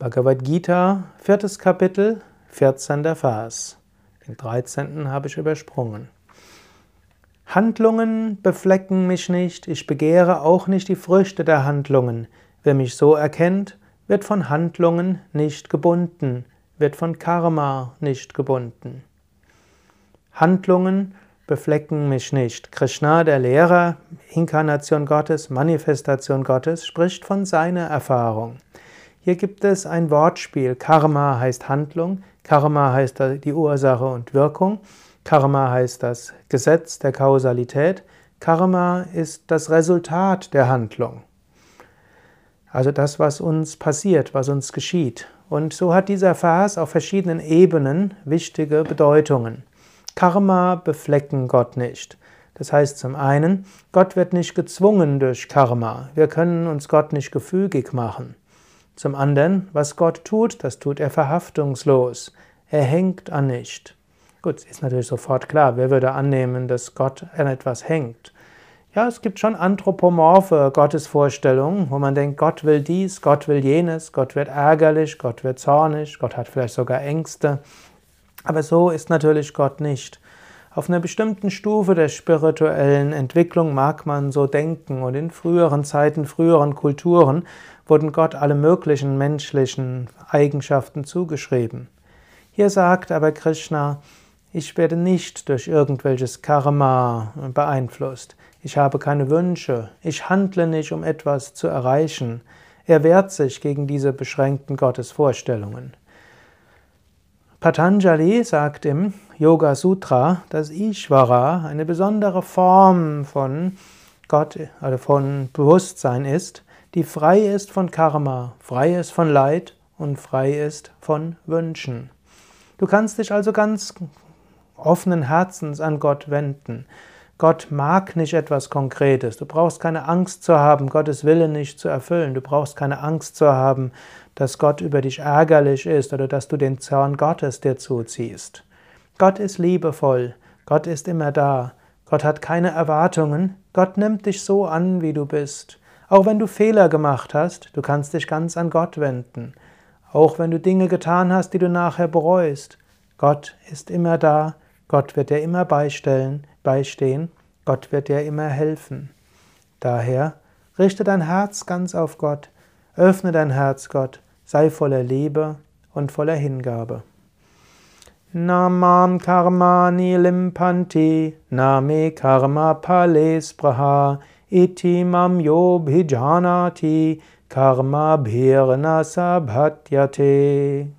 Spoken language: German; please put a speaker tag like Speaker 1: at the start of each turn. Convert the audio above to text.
Speaker 1: Bhagavad Gita, viertes Kapitel, 14. Vers. Den 13. habe ich übersprungen. Handlungen beflecken mich nicht, ich begehre auch nicht die Früchte der Handlungen. Wer mich so erkennt, wird von Handlungen nicht gebunden, wird von Karma nicht gebunden. Handlungen beflecken mich nicht. Krishna, der Lehrer, Inkarnation Gottes, Manifestation Gottes, spricht von seiner Erfahrung. Hier gibt es ein Wortspiel. Karma heißt Handlung, Karma heißt die Ursache und Wirkung, Karma heißt das Gesetz der Kausalität, Karma ist das Resultat der Handlung. Also das, was uns passiert, was uns geschieht. Und so hat dieser Vers auf verschiedenen Ebenen wichtige Bedeutungen. Karma beflecken Gott nicht. Das heißt zum einen, Gott wird nicht gezwungen durch Karma. Wir können uns Gott nicht gefügig machen. Zum anderen, was Gott tut, das tut er verhaftungslos. Er hängt an nicht. Gut, ist natürlich sofort klar, wer würde annehmen, dass Gott an etwas hängt? Ja, es gibt schon anthropomorphe Gottesvorstellungen, wo man denkt, Gott will dies, Gott will jenes, Gott wird ärgerlich, Gott wird zornig, Gott hat vielleicht sogar Ängste. Aber so ist natürlich Gott nicht. Auf einer bestimmten Stufe der spirituellen Entwicklung mag man so denken und in früheren Zeiten, früheren Kulturen wurden Gott alle möglichen menschlichen Eigenschaften zugeschrieben. Hier sagt aber Krishna, ich werde nicht durch irgendwelches Karma beeinflusst. Ich habe keine Wünsche. Ich handle nicht, um etwas zu erreichen. Er wehrt sich gegen diese beschränkten Gottesvorstellungen. Patanjali sagt im Yoga Sutra, dass Ishvara eine besondere Form von Gott oder also von Bewusstsein ist, die frei ist von Karma, frei ist von Leid und frei ist von Wünschen. Du kannst dich also ganz offenen Herzens an Gott wenden. Gott mag nicht etwas Konkretes. Du brauchst keine Angst zu haben, Gottes Wille nicht zu erfüllen. Du brauchst keine Angst zu haben, dass Gott über dich ärgerlich ist oder dass du den Zorn Gottes dir zuziehst. Gott ist liebevoll. Gott ist immer da. Gott hat keine Erwartungen. Gott nimmt dich so an, wie du bist. Auch wenn du Fehler gemacht hast, du kannst dich ganz an Gott wenden. Auch wenn du Dinge getan hast, die du nachher bereust. Gott ist immer da, Gott wird dir immer beistellen, beistehen, Gott wird dir immer helfen. Daher richte dein Herz ganz auf Gott, öffne dein Herz Gott, sei voller Liebe und voller Hingabe. Namam karmani limpanti, name karma palespraha, iti mam yo karma bhirna sabhatyate.